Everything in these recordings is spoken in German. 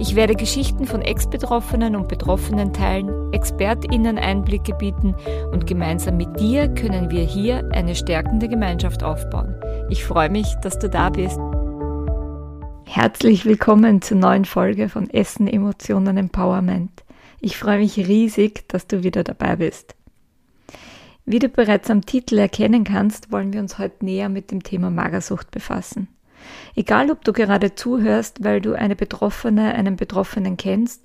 Ich werde Geschichten von Ex-Betroffenen und Betroffenen teilen, ExpertInnen Einblicke bieten und gemeinsam mit dir können wir hier eine stärkende Gemeinschaft aufbauen. Ich freue mich, dass du da bist. Herzlich willkommen zur neuen Folge von Essen, Emotionen, Empowerment. Ich freue mich riesig, dass du wieder dabei bist. Wie du bereits am Titel erkennen kannst, wollen wir uns heute näher mit dem Thema Magersucht befassen. Egal, ob du gerade zuhörst, weil du eine Betroffene, einen Betroffenen kennst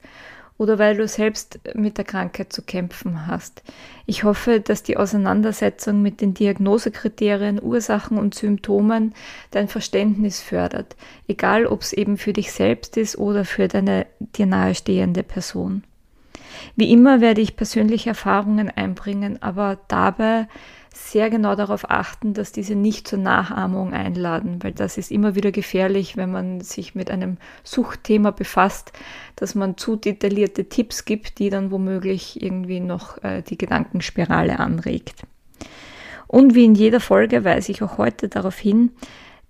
oder weil du selbst mit der Krankheit zu kämpfen hast. Ich hoffe, dass die Auseinandersetzung mit den Diagnosekriterien, Ursachen und Symptomen dein Verständnis fördert, egal ob es eben für dich selbst ist oder für deine dir nahestehende Person. Wie immer werde ich persönliche Erfahrungen einbringen, aber dabei sehr genau darauf achten, dass diese nicht zur Nachahmung einladen, weil das ist immer wieder gefährlich, wenn man sich mit einem Suchtthema befasst, dass man zu detaillierte Tipps gibt, die dann womöglich irgendwie noch äh, die Gedankenspirale anregt. Und wie in jeder Folge weise ich auch heute darauf hin,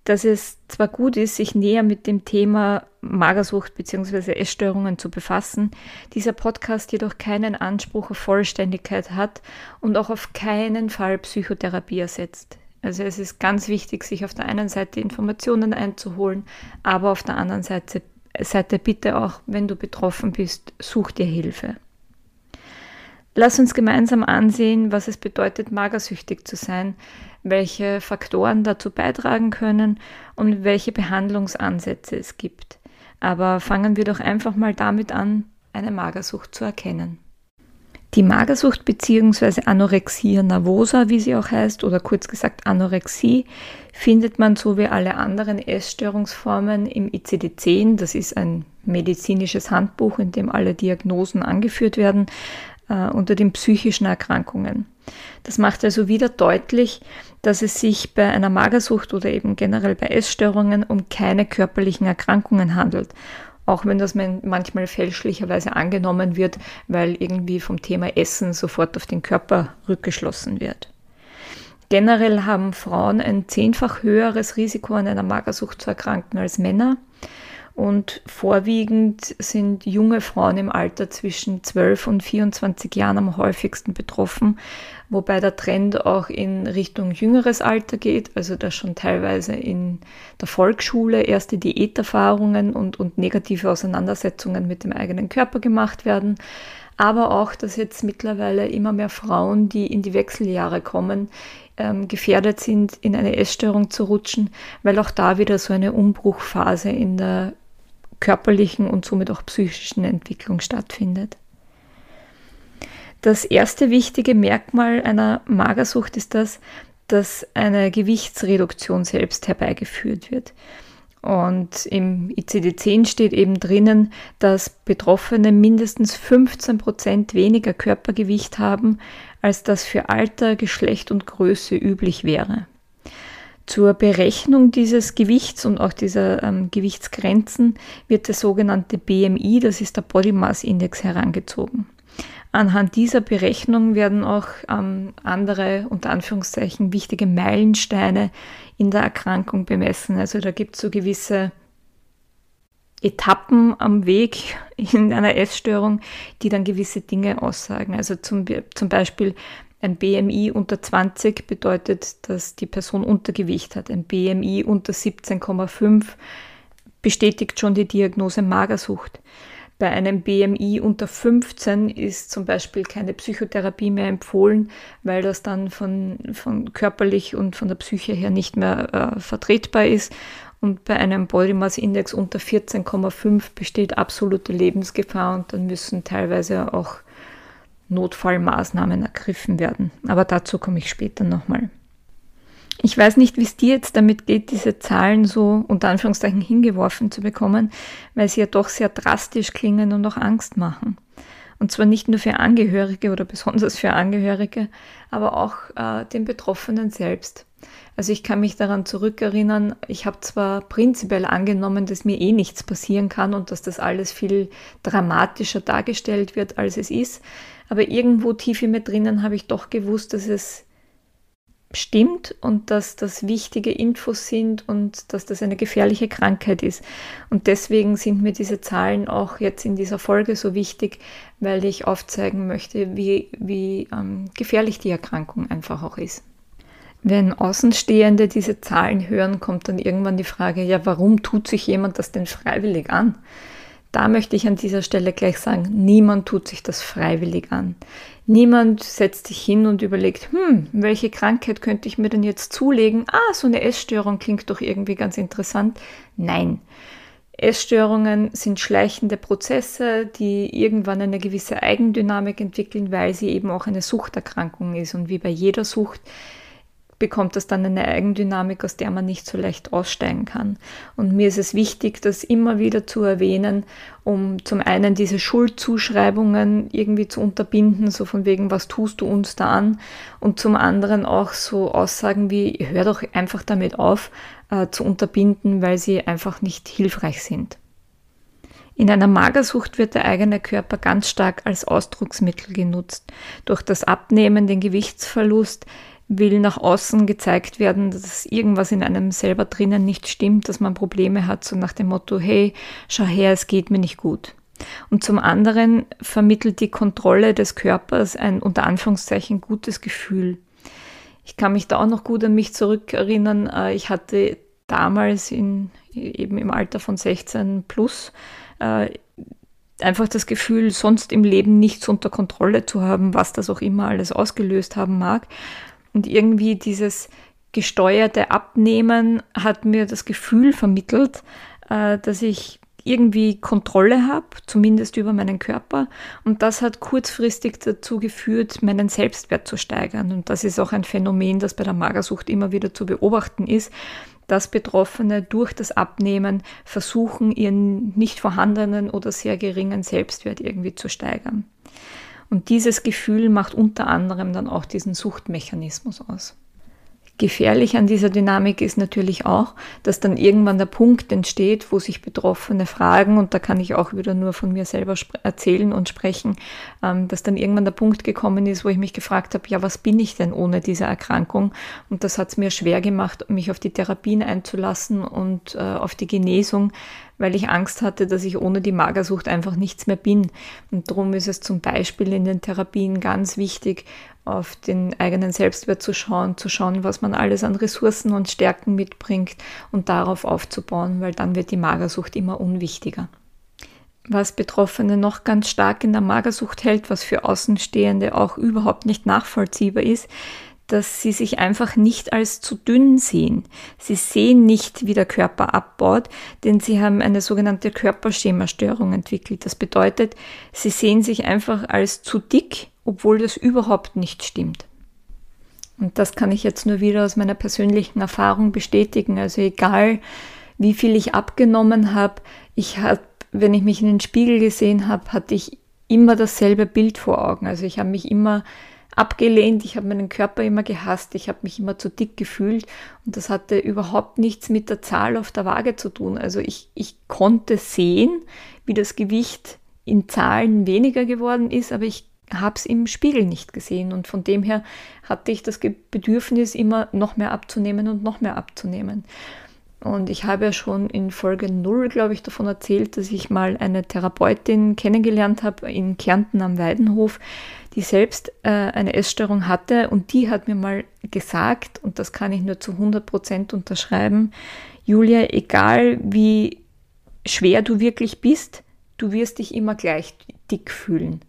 dass es zwar gut ist, sich näher mit dem Thema Magersucht bzw. Essstörungen zu befassen, dieser Podcast jedoch keinen Anspruch auf Vollständigkeit hat und auch auf keinen Fall Psychotherapie ersetzt. Also es ist ganz wichtig, sich auf der einen Seite Informationen einzuholen, aber auf der anderen Seite, Seite bitte auch, wenn du betroffen bist, such dir Hilfe. Lass uns gemeinsam ansehen, was es bedeutet, magersüchtig zu sein, welche Faktoren dazu beitragen können und welche Behandlungsansätze es gibt. Aber fangen wir doch einfach mal damit an, eine Magersucht zu erkennen. Die Magersucht bzw. Anorexia nervosa, wie sie auch heißt, oder kurz gesagt Anorexie, findet man so wie alle anderen Essstörungsformen im ICD-10. Das ist ein medizinisches Handbuch, in dem alle Diagnosen angeführt werden, äh, unter den psychischen Erkrankungen. Das macht also wieder deutlich, dass es sich bei einer Magersucht oder eben generell bei Essstörungen um keine körperlichen Erkrankungen handelt. Auch wenn das manchmal fälschlicherweise angenommen wird, weil irgendwie vom Thema Essen sofort auf den Körper rückgeschlossen wird. Generell haben Frauen ein zehnfach höheres Risiko an einer Magersucht zu erkranken als Männer. Und vorwiegend sind junge Frauen im Alter zwischen 12 und 24 Jahren am häufigsten betroffen, wobei der Trend auch in Richtung jüngeres Alter geht, also dass schon teilweise in der Volksschule erste Diäterfahrungen und, und negative Auseinandersetzungen mit dem eigenen Körper gemacht werden. Aber auch, dass jetzt mittlerweile immer mehr Frauen, die in die Wechseljahre kommen, ähm, gefährdet sind, in eine Essstörung zu rutschen, weil auch da wieder so eine Umbruchphase in der körperlichen und somit auch psychischen Entwicklung stattfindet. Das erste wichtige Merkmal einer Magersucht ist das, dass eine Gewichtsreduktion selbst herbeigeführt wird. Und im ICD-10 steht eben drinnen, dass Betroffene mindestens 15 Prozent weniger Körpergewicht haben, als das für Alter, Geschlecht und Größe üblich wäre. Zur Berechnung dieses Gewichts und auch dieser ähm, Gewichtsgrenzen wird der sogenannte BMI, das ist der Body Mass Index, herangezogen. Anhand dieser Berechnung werden auch ähm, andere, unter Anführungszeichen, wichtige Meilensteine in der Erkrankung bemessen. Also da gibt es so gewisse Etappen am Weg in einer Essstörung, die dann gewisse Dinge aussagen. Also zum, zum Beispiel ein BMI unter 20 bedeutet, dass die Person Untergewicht hat. Ein BMI unter 17,5 bestätigt schon die Diagnose Magersucht. Bei einem BMI unter 15 ist zum Beispiel keine Psychotherapie mehr empfohlen, weil das dann von, von körperlich und von der Psyche her nicht mehr äh, vertretbar ist. Und bei einem Body Mass Index unter 14,5 besteht absolute Lebensgefahr und dann müssen teilweise auch Notfallmaßnahmen ergriffen werden. Aber dazu komme ich später nochmal. Ich weiß nicht, wie es dir jetzt damit geht, diese Zahlen so unter Anführungszeichen hingeworfen zu bekommen, weil sie ja doch sehr drastisch klingen und auch Angst machen. Und zwar nicht nur für Angehörige oder besonders für Angehörige, aber auch äh, den Betroffenen selbst. Also ich kann mich daran zurückerinnern, ich habe zwar prinzipiell angenommen, dass mir eh nichts passieren kann und dass das alles viel dramatischer dargestellt wird, als es ist, aber irgendwo tief in mir drinnen habe ich doch gewusst, dass es stimmt und dass das wichtige Infos sind und dass das eine gefährliche Krankheit ist. Und deswegen sind mir diese Zahlen auch jetzt in dieser Folge so wichtig, weil ich aufzeigen möchte, wie, wie ähm, gefährlich die Erkrankung einfach auch ist. Wenn Außenstehende diese Zahlen hören, kommt dann irgendwann die Frage, ja, warum tut sich jemand das denn freiwillig an? Da möchte ich an dieser Stelle gleich sagen, niemand tut sich das freiwillig an. Niemand setzt sich hin und überlegt, hm, welche Krankheit könnte ich mir denn jetzt zulegen? Ah, so eine Essstörung klingt doch irgendwie ganz interessant. Nein. Essstörungen sind schleichende Prozesse, die irgendwann eine gewisse Eigendynamik entwickeln, weil sie eben auch eine Suchterkrankung ist. Und wie bei jeder Sucht bekommt das dann eine Eigendynamik, aus der man nicht so leicht aussteigen kann. Und mir ist es wichtig, das immer wieder zu erwähnen, um zum einen diese Schuldzuschreibungen irgendwie zu unterbinden, so von wegen, was tust du uns da an? Und zum anderen auch so Aussagen wie, hör doch einfach damit auf, äh, zu unterbinden, weil sie einfach nicht hilfreich sind. In einer Magersucht wird der eigene Körper ganz stark als Ausdrucksmittel genutzt. Durch das Abnehmen, den Gewichtsverlust will nach außen gezeigt werden, dass irgendwas in einem selber drinnen nicht stimmt, dass man Probleme hat, so nach dem Motto, hey, schau her, es geht mir nicht gut. Und zum anderen vermittelt die Kontrolle des Körpers ein unter Anführungszeichen gutes Gefühl. Ich kann mich da auch noch gut an mich zurückerinnern. Äh, ich hatte damals in, eben im Alter von 16 plus äh, einfach das Gefühl, sonst im Leben nichts unter Kontrolle zu haben, was das auch immer alles ausgelöst haben mag. Und irgendwie dieses gesteuerte Abnehmen hat mir das Gefühl vermittelt, äh, dass ich irgendwie Kontrolle habe, zumindest über meinen Körper. Und das hat kurzfristig dazu geführt, meinen Selbstwert zu steigern. Und das ist auch ein Phänomen, das bei der Magersucht immer wieder zu beobachten ist, dass Betroffene durch das Abnehmen versuchen, ihren nicht vorhandenen oder sehr geringen Selbstwert irgendwie zu steigern. Und dieses Gefühl macht unter anderem dann auch diesen Suchtmechanismus aus. Gefährlich an dieser Dynamik ist natürlich auch, dass dann irgendwann der Punkt entsteht, wo sich Betroffene fragen, und da kann ich auch wieder nur von mir selber erzählen und sprechen, ähm, dass dann irgendwann der Punkt gekommen ist, wo ich mich gefragt habe, ja, was bin ich denn ohne diese Erkrankung? Und das hat es mir schwer gemacht, mich auf die Therapien einzulassen und äh, auf die Genesung, weil ich Angst hatte, dass ich ohne die Magersucht einfach nichts mehr bin. Und darum ist es zum Beispiel in den Therapien ganz wichtig, auf den eigenen Selbstwert zu schauen, zu schauen, was man alles an Ressourcen und Stärken mitbringt und darauf aufzubauen, weil dann wird die Magersucht immer unwichtiger. Was Betroffene noch ganz stark in der Magersucht hält, was für Außenstehende auch überhaupt nicht nachvollziehbar ist, dass sie sich einfach nicht als zu dünn sehen. Sie sehen nicht, wie der Körper abbaut, denn sie haben eine sogenannte Körperschemastörung entwickelt. Das bedeutet, sie sehen sich einfach als zu dick, obwohl das überhaupt nicht stimmt. Und das kann ich jetzt nur wieder aus meiner persönlichen Erfahrung bestätigen. Also egal, wie viel ich abgenommen habe, ich habe, wenn ich mich in den Spiegel gesehen habe, hatte ich immer dasselbe Bild vor Augen. Also ich habe mich immer abgelehnt, ich habe meinen Körper immer gehasst, ich habe mich immer zu dick gefühlt und das hatte überhaupt nichts mit der Zahl auf der Waage zu tun. Also ich, ich konnte sehen, wie das Gewicht in Zahlen weniger geworden ist, aber ich habe es im Spiegel nicht gesehen und von dem her hatte ich das Bedürfnis, immer noch mehr abzunehmen und noch mehr abzunehmen. Und ich habe ja schon in Folge 0, glaube ich, davon erzählt, dass ich mal eine Therapeutin kennengelernt habe in Kärnten am Weidenhof, die selbst äh, eine Essstörung hatte und die hat mir mal gesagt, und das kann ich nur zu 100 Prozent unterschreiben, Julia, egal wie schwer du wirklich bist, du wirst dich immer gleich dick fühlen.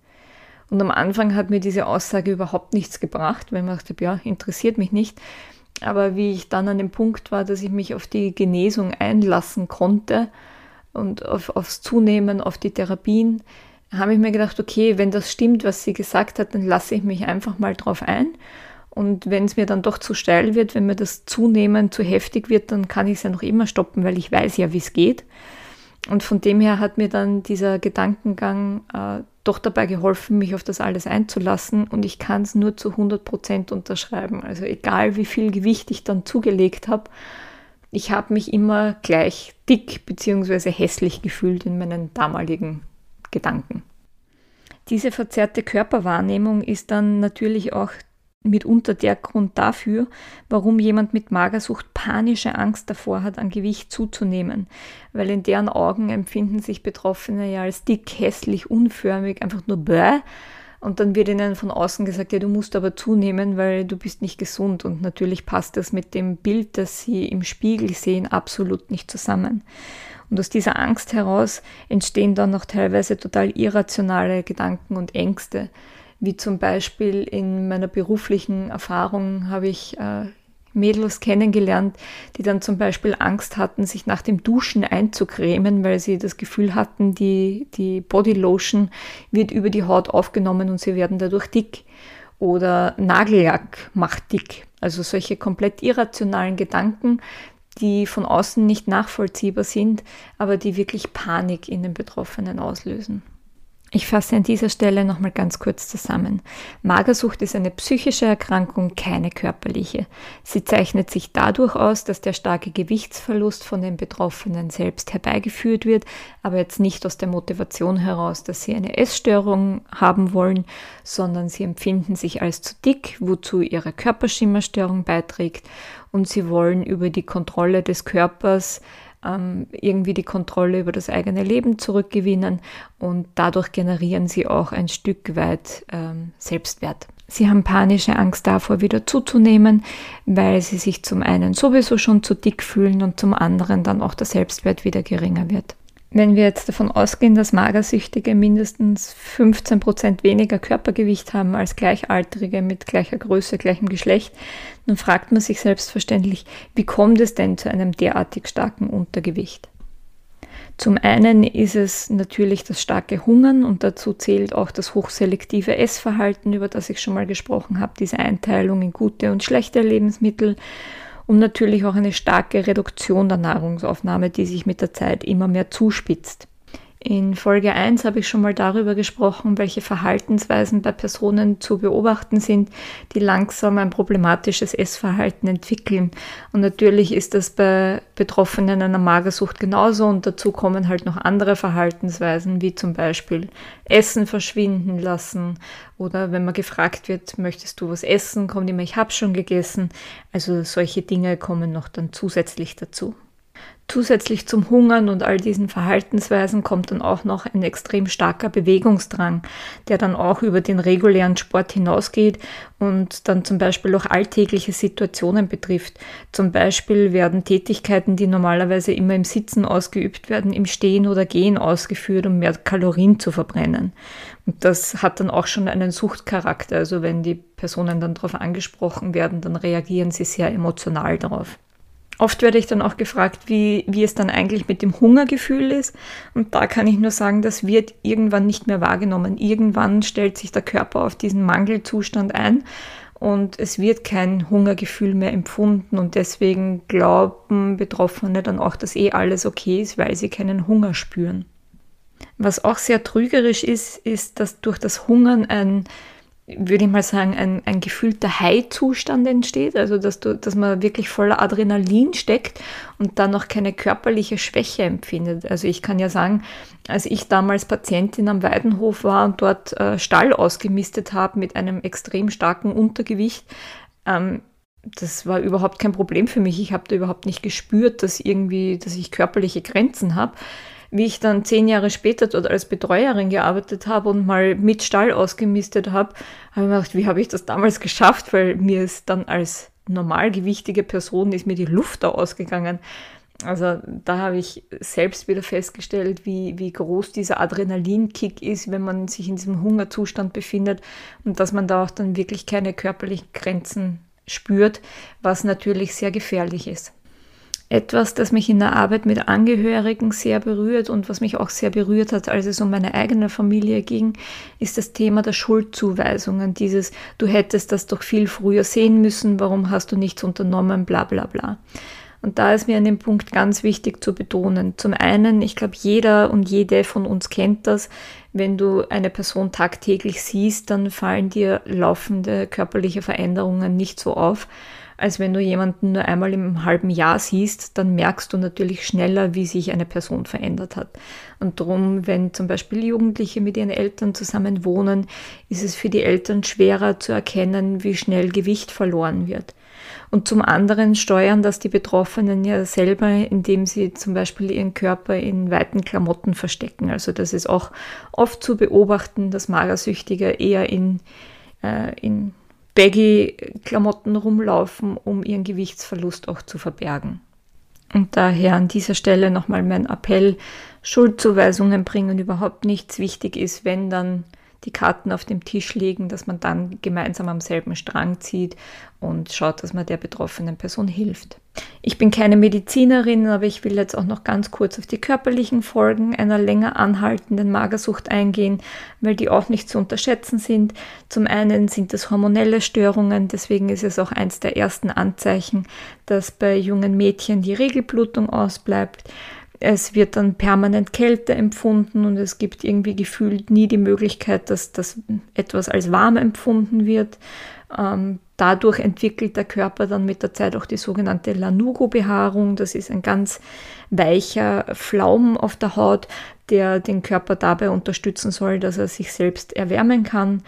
Und am Anfang hat mir diese Aussage überhaupt nichts gebracht, weil ich dachte, ja, interessiert mich nicht. Aber wie ich dann an dem Punkt war, dass ich mich auf die Genesung einlassen konnte und auf, aufs Zunehmen, auf die Therapien, habe ich mir gedacht, okay, wenn das stimmt, was sie gesagt hat, dann lasse ich mich einfach mal drauf ein. Und wenn es mir dann doch zu steil wird, wenn mir das Zunehmen zu heftig wird, dann kann ich es ja noch immer stoppen, weil ich weiß ja, wie es geht. Und von dem her hat mir dann dieser Gedankengang äh, doch dabei geholfen, mich auf das alles einzulassen. Und ich kann es nur zu 100 Prozent unterschreiben. Also egal, wie viel Gewicht ich dann zugelegt habe, ich habe mich immer gleich dick bzw. hässlich gefühlt in meinen damaligen Gedanken. Diese verzerrte Körperwahrnehmung ist dann natürlich auch mitunter der Grund dafür, warum jemand mit Magersucht panische Angst davor hat, an Gewicht zuzunehmen, weil in deren Augen empfinden sich Betroffene ja als dick, hässlich, unförmig, einfach nur bäh. Und dann wird ihnen von außen gesagt, ja, du musst aber zunehmen, weil du bist nicht gesund. Und natürlich passt das mit dem Bild, das sie im Spiegel sehen, absolut nicht zusammen. Und aus dieser Angst heraus entstehen dann noch teilweise total irrationale Gedanken und Ängste wie zum Beispiel in meiner beruflichen Erfahrung habe ich äh, Mädels kennengelernt, die dann zum Beispiel Angst hatten, sich nach dem Duschen einzucremen, weil sie das Gefühl hatten, die, die Bodylotion wird über die Haut aufgenommen und sie werden dadurch dick. Oder Nagellack macht dick. Also solche komplett irrationalen Gedanken, die von außen nicht nachvollziehbar sind, aber die wirklich Panik in den Betroffenen auslösen. Ich fasse an dieser Stelle nochmal ganz kurz zusammen. Magersucht ist eine psychische Erkrankung, keine körperliche. Sie zeichnet sich dadurch aus, dass der starke Gewichtsverlust von den Betroffenen selbst herbeigeführt wird, aber jetzt nicht aus der Motivation heraus, dass sie eine Essstörung haben wollen, sondern sie empfinden sich als zu dick, wozu ihre Körperschimmerstörung beiträgt und sie wollen über die Kontrolle des Körpers ähm, irgendwie die Kontrolle über das eigene Leben zurückgewinnen und dadurch generieren sie auch ein Stück weit ähm, Selbstwert. Sie haben panische Angst davor, wieder zuzunehmen, weil sie sich zum einen sowieso schon zu dick fühlen und zum anderen dann auch der Selbstwert wieder geringer wird. Wenn wir jetzt davon ausgehen, dass Magersüchtige mindestens 15 Prozent weniger Körpergewicht haben als Gleichaltrige mit gleicher Größe, gleichem Geschlecht, dann fragt man sich selbstverständlich, wie kommt es denn zu einem derartig starken Untergewicht? Zum einen ist es natürlich das starke Hungern und dazu zählt auch das hochselektive Essverhalten, über das ich schon mal gesprochen habe, diese Einteilung in gute und schlechte Lebensmittel und natürlich auch eine starke Reduktion der Nahrungsaufnahme, die sich mit der Zeit immer mehr zuspitzt. In Folge 1 habe ich schon mal darüber gesprochen, welche Verhaltensweisen bei Personen zu beobachten sind, die langsam ein problematisches Essverhalten entwickeln. Und natürlich ist das bei Betroffenen einer Magersucht genauso und dazu kommen halt noch andere Verhaltensweisen, wie zum Beispiel Essen verschwinden lassen oder wenn man gefragt wird, möchtest du was essen, kommt immer, ich habe schon gegessen. Also solche Dinge kommen noch dann zusätzlich dazu. Zusätzlich zum Hungern und all diesen Verhaltensweisen kommt dann auch noch ein extrem starker Bewegungsdrang, der dann auch über den regulären Sport hinausgeht und dann zum Beispiel auch alltägliche Situationen betrifft. Zum Beispiel werden Tätigkeiten, die normalerweise immer im Sitzen ausgeübt werden, im Stehen oder Gehen ausgeführt, um mehr Kalorien zu verbrennen. Und das hat dann auch schon einen Suchtcharakter. Also wenn die Personen dann darauf angesprochen werden, dann reagieren sie sehr emotional darauf. Oft werde ich dann auch gefragt, wie, wie es dann eigentlich mit dem Hungergefühl ist. Und da kann ich nur sagen, das wird irgendwann nicht mehr wahrgenommen. Irgendwann stellt sich der Körper auf diesen Mangelzustand ein und es wird kein Hungergefühl mehr empfunden. Und deswegen glauben Betroffene dann auch, dass eh alles okay ist, weil sie keinen Hunger spüren. Was auch sehr trügerisch ist, ist, dass durch das Hungern ein würde ich mal sagen, ein, ein gefühlter High-Zustand entsteht, also dass, du, dass man wirklich voller Adrenalin steckt und dann noch keine körperliche Schwäche empfindet. Also ich kann ja sagen, als ich damals Patientin am Weidenhof war und dort äh, Stall ausgemistet habe mit einem extrem starken Untergewicht, ähm, das war überhaupt kein Problem für mich. Ich habe da überhaupt nicht gespürt, dass irgendwie, dass ich körperliche Grenzen habe wie ich dann zehn Jahre später dort als Betreuerin gearbeitet habe und mal mit Stall ausgemistet habe, habe ich mir gedacht, wie habe ich das damals geschafft, weil mir ist dann als normalgewichtige Person ist mir die Luft da ausgegangen. Also da habe ich selbst wieder festgestellt, wie, wie groß dieser Adrenalinkick ist, wenn man sich in diesem Hungerzustand befindet und dass man da auch dann wirklich keine körperlichen Grenzen spürt, was natürlich sehr gefährlich ist. Etwas, das mich in der Arbeit mit Angehörigen sehr berührt und was mich auch sehr berührt hat, als es um meine eigene Familie ging, ist das Thema der Schuldzuweisungen. Dieses, du hättest das doch viel früher sehen müssen, warum hast du nichts unternommen, bla bla bla. Und da ist mir an dem Punkt ganz wichtig zu betonen. Zum einen, ich glaube, jeder und jede von uns kennt das. Wenn du eine Person tagtäglich siehst, dann fallen dir laufende körperliche Veränderungen nicht so auf als wenn du jemanden nur einmal im halben Jahr siehst, dann merkst du natürlich schneller, wie sich eine Person verändert hat. Und darum, wenn zum Beispiel Jugendliche mit ihren Eltern zusammen wohnen, ist es für die Eltern schwerer zu erkennen, wie schnell Gewicht verloren wird. Und zum anderen steuern das die Betroffenen ja selber, indem sie zum Beispiel ihren Körper in weiten Klamotten verstecken. Also das ist auch oft zu beobachten, dass Magersüchtige eher in, äh, in Baggy-Klamotten rumlaufen, um ihren Gewichtsverlust auch zu verbergen. Und daher an dieser Stelle nochmal mein Appell, Schuldzuweisungen bringen überhaupt nichts. Wichtig ist, wenn dann die Karten auf dem Tisch legen, dass man dann gemeinsam am selben Strang zieht und schaut, dass man der betroffenen Person hilft. Ich bin keine Medizinerin, aber ich will jetzt auch noch ganz kurz auf die körperlichen Folgen einer länger anhaltenden Magersucht eingehen, weil die auch nicht zu unterschätzen sind. Zum einen sind es hormonelle Störungen, deswegen ist es auch eins der ersten Anzeichen, dass bei jungen Mädchen die Regelblutung ausbleibt. Es wird dann permanent Kälte empfunden und es gibt irgendwie gefühlt nie die Möglichkeit, dass das etwas als warm empfunden wird. Ähm, dadurch entwickelt der Körper dann mit der Zeit auch die sogenannte Lanugo-Behaarung. Das ist ein ganz weicher Flaum auf der Haut, der den Körper dabei unterstützen soll, dass er sich selbst erwärmen kann.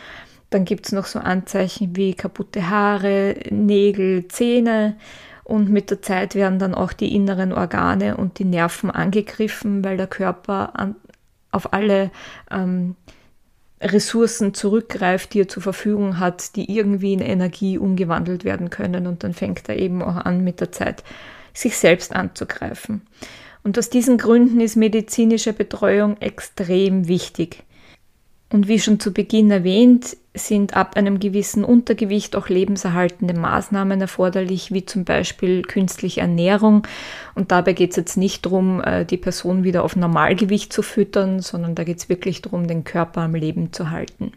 Dann gibt es noch so Anzeichen wie kaputte Haare, Nägel, Zähne. Und mit der Zeit werden dann auch die inneren Organe und die Nerven angegriffen, weil der Körper an, auf alle ähm, Ressourcen zurückgreift, die er zur Verfügung hat, die irgendwie in Energie umgewandelt werden können. Und dann fängt er eben auch an, mit der Zeit sich selbst anzugreifen. Und aus diesen Gründen ist medizinische Betreuung extrem wichtig. Und wie schon zu Beginn erwähnt, sind ab einem gewissen Untergewicht auch lebenserhaltende Maßnahmen erforderlich, wie zum Beispiel künstliche Ernährung. Und dabei geht es jetzt nicht darum, äh, die Person wieder auf Normalgewicht zu füttern, sondern da geht es wirklich darum, den Körper am Leben zu halten.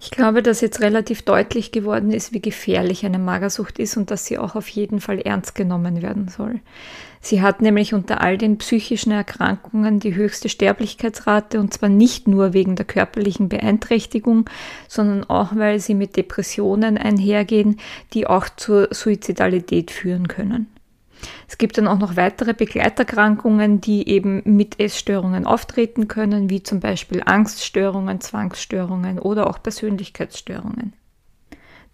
Ich glaube, dass jetzt relativ deutlich geworden ist, wie gefährlich eine Magersucht ist und dass sie auch auf jeden Fall ernst genommen werden soll. Sie hat nämlich unter all den psychischen Erkrankungen die höchste Sterblichkeitsrate und zwar nicht nur wegen der körperlichen Beeinträchtigung, sondern auch weil sie mit Depressionen einhergehen, die auch zur Suizidalität führen können. Es gibt dann auch noch weitere Begleiterkrankungen, die eben mit Essstörungen auftreten können, wie zum Beispiel Angststörungen, Zwangsstörungen oder auch Persönlichkeitsstörungen.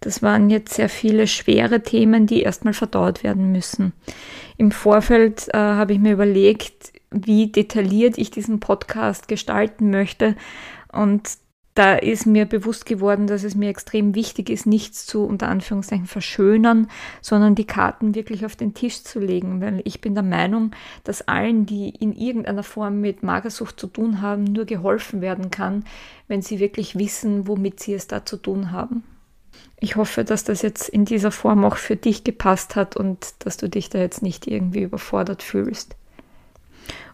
Das waren jetzt sehr viele schwere Themen, die erstmal verdaut werden müssen. Im Vorfeld äh, habe ich mir überlegt, wie detailliert ich diesen Podcast gestalten möchte. Und da ist mir bewusst geworden, dass es mir extrem wichtig ist, nichts zu unter Anführungszeichen verschönern, sondern die Karten wirklich auf den Tisch zu legen, weil ich bin der Meinung, dass allen, die in irgendeiner Form mit Magersucht zu tun haben, nur geholfen werden kann, wenn sie wirklich wissen, womit sie es da zu tun haben. Ich hoffe, dass das jetzt in dieser Form auch für dich gepasst hat und dass du dich da jetzt nicht irgendwie überfordert fühlst.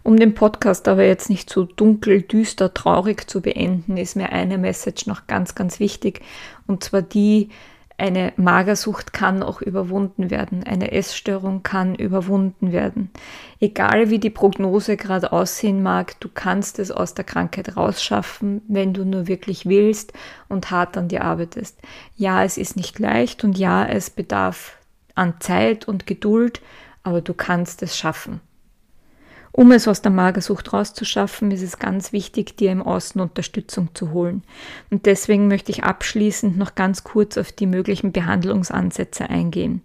Um den Podcast aber jetzt nicht so dunkel, düster, traurig zu beenden, ist mir eine Message noch ganz, ganz wichtig. Und zwar die, eine Magersucht kann auch überwunden werden. Eine Essstörung kann überwunden werden. Egal wie die Prognose gerade aussehen mag, du kannst es aus der Krankheit rausschaffen, wenn du nur wirklich willst und hart an dir arbeitest. Ja, es ist nicht leicht und ja, es bedarf an Zeit und Geduld, aber du kannst es schaffen. Um es aus der Magersucht rauszuschaffen, ist es ganz wichtig, dir im Außen Unterstützung zu holen. Und deswegen möchte ich abschließend noch ganz kurz auf die möglichen Behandlungsansätze eingehen.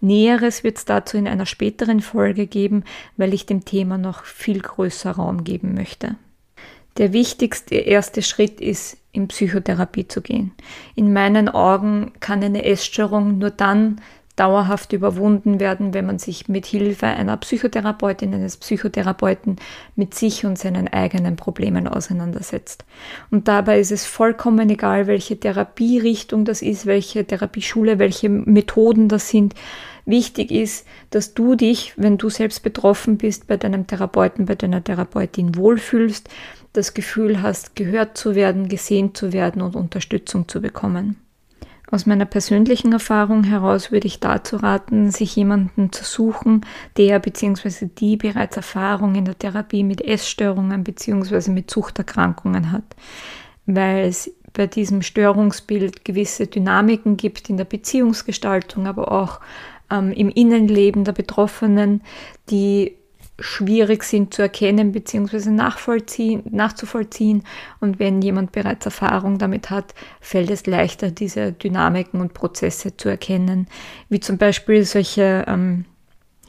Näheres wird es dazu in einer späteren Folge geben, weil ich dem Thema noch viel größer Raum geben möchte. Der wichtigste erste Schritt ist, in Psychotherapie zu gehen. In meinen Augen kann eine Essstörung nur dann dauerhaft überwunden werden, wenn man sich mit Hilfe einer Psychotherapeutin, eines Psychotherapeuten mit sich und seinen eigenen Problemen auseinandersetzt. Und dabei ist es vollkommen egal, welche Therapierichtung das ist, welche Therapieschule, welche Methoden das sind. Wichtig ist, dass du dich, wenn du selbst betroffen bist, bei deinem Therapeuten, bei deiner Therapeutin wohlfühlst, das Gefühl hast, gehört zu werden, gesehen zu werden und Unterstützung zu bekommen. Aus meiner persönlichen Erfahrung heraus würde ich dazu raten, sich jemanden zu suchen, der bzw. die bereits Erfahrung in der Therapie mit Essstörungen bzw. mit Suchterkrankungen hat, weil es bei diesem Störungsbild gewisse Dynamiken gibt in der Beziehungsgestaltung, aber auch ähm, im Innenleben der Betroffenen, die schwierig sind zu erkennen bzw. nachzuvollziehen. Und wenn jemand bereits Erfahrung damit hat, fällt es leichter, diese Dynamiken und Prozesse zu erkennen, wie zum Beispiel solche ähm,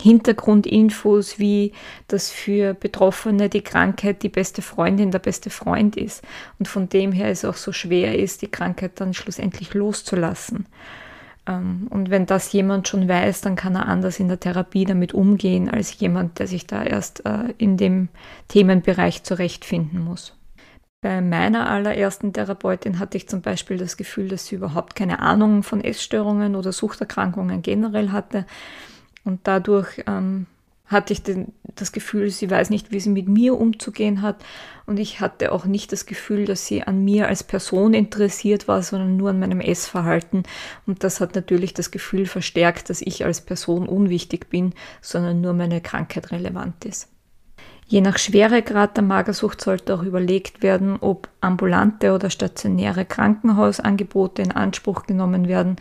Hintergrundinfos, wie dass für Betroffene die Krankheit die beste Freundin der beste Freund ist und von dem her es auch so schwer ist, die Krankheit dann schlussendlich loszulassen. Ähm, und wenn das jemand schon weiß, dann kann er anders in der Therapie damit umgehen als jemand, der sich da erst äh, in dem Themenbereich zurechtfinden muss. Bei meiner allerersten Therapeutin hatte ich zum Beispiel das Gefühl, dass sie überhaupt keine Ahnung von Essstörungen oder Suchterkrankungen generell hatte und dadurch ähm, hatte ich den, das Gefühl, sie weiß nicht, wie sie mit mir umzugehen hat. Und ich hatte auch nicht das Gefühl, dass sie an mir als Person interessiert war, sondern nur an meinem Essverhalten. Und das hat natürlich das Gefühl verstärkt, dass ich als Person unwichtig bin, sondern nur meine Krankheit relevant ist. Je nach Schweregrad der Magersucht sollte auch überlegt werden, ob ambulante oder stationäre Krankenhausangebote in Anspruch genommen werden,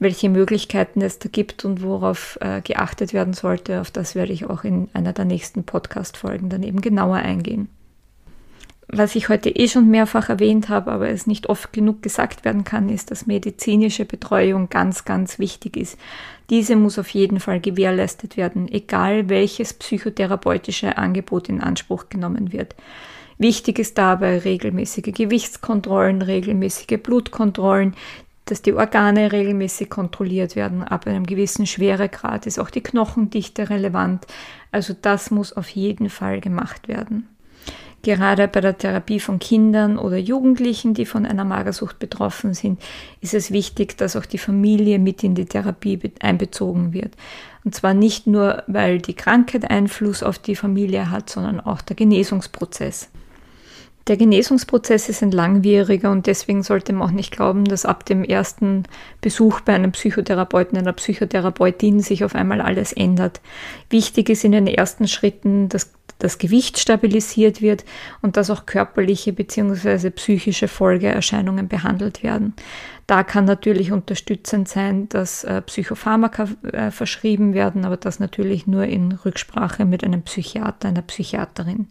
welche Möglichkeiten es da gibt und worauf äh, geachtet werden sollte. Auf das werde ich auch in einer der nächsten Podcast-Folgen dann eben genauer eingehen was ich heute eh schon mehrfach erwähnt habe, aber es nicht oft genug gesagt werden kann, ist, dass medizinische Betreuung ganz, ganz wichtig ist. Diese muss auf jeden Fall gewährleistet werden, egal welches psychotherapeutische Angebot in Anspruch genommen wird. Wichtig ist dabei regelmäßige Gewichtskontrollen, regelmäßige Blutkontrollen, dass die Organe regelmäßig kontrolliert werden. Ab einem gewissen Schweregrad ist auch die Knochendichte relevant. Also das muss auf jeden Fall gemacht werden. Gerade bei der Therapie von Kindern oder Jugendlichen, die von einer Magersucht betroffen sind, ist es wichtig, dass auch die Familie mit in die Therapie einbezogen wird. Und zwar nicht nur, weil die Krankheit Einfluss auf die Familie hat, sondern auch der Genesungsprozess. Der Genesungsprozess ist ein langwieriger und deswegen sollte man auch nicht glauben, dass ab dem ersten Besuch bei einem Psychotherapeuten, einer Psychotherapeutin sich auf einmal alles ändert. Wichtig ist in den ersten Schritten, dass das Gewicht stabilisiert wird und dass auch körperliche bzw. psychische Folgeerscheinungen behandelt werden. Da kann natürlich unterstützend sein, dass äh, Psychopharmaka äh, verschrieben werden, aber das natürlich nur in Rücksprache mit einem Psychiater, einer Psychiaterin.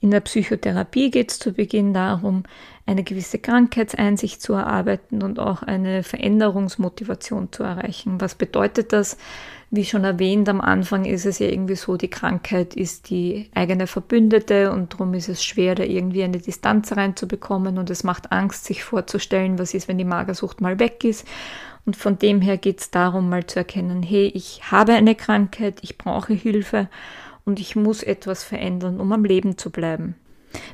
In der Psychotherapie geht es zu Beginn darum, eine gewisse Krankheitseinsicht zu erarbeiten und auch eine Veränderungsmotivation zu erreichen. Was bedeutet das? Wie schon erwähnt, am Anfang ist es ja irgendwie so, die Krankheit ist die eigene Verbündete und darum ist es schwer, da irgendwie eine Distanz reinzubekommen und es macht Angst, sich vorzustellen, was ist, wenn die Magersucht mal weg ist. Und von dem her geht es darum, mal zu erkennen, hey, ich habe eine Krankheit, ich brauche Hilfe und ich muss etwas verändern, um am Leben zu bleiben.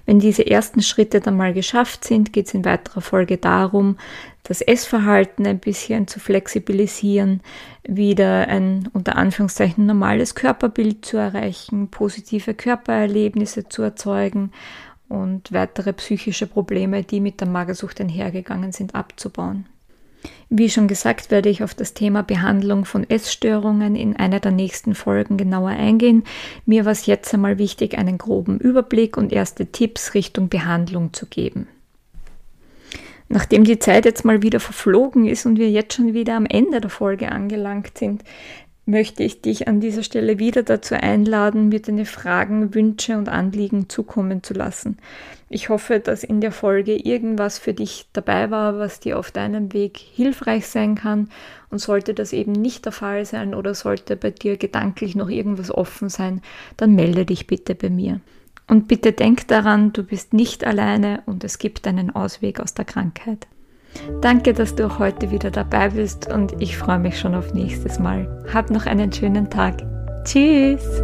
Wenn diese ersten Schritte dann mal geschafft sind, geht es in weiterer Folge darum, das Essverhalten ein bisschen zu flexibilisieren, wieder ein unter Anführungszeichen normales Körperbild zu erreichen, positive Körpererlebnisse zu erzeugen und weitere psychische Probleme, die mit der Magersucht einhergegangen sind, abzubauen. Wie schon gesagt, werde ich auf das Thema Behandlung von Essstörungen in einer der nächsten Folgen genauer eingehen. Mir war es jetzt einmal wichtig, einen groben Überblick und erste Tipps Richtung Behandlung zu geben. Nachdem die Zeit jetzt mal wieder verflogen ist und wir jetzt schon wieder am Ende der Folge angelangt sind, möchte ich dich an dieser Stelle wieder dazu einladen, mir deine Fragen, Wünsche und Anliegen zukommen zu lassen. Ich hoffe, dass in der Folge irgendwas für dich dabei war, was dir auf deinem Weg hilfreich sein kann. Und sollte das eben nicht der Fall sein oder sollte bei dir gedanklich noch irgendwas offen sein, dann melde dich bitte bei mir. Und bitte denk daran, du bist nicht alleine und es gibt einen Ausweg aus der Krankheit. Danke, dass du auch heute wieder dabei bist und ich freue mich schon auf nächstes Mal. Hab noch einen schönen Tag. Tschüss!